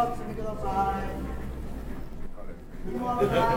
受取りはまっすぐ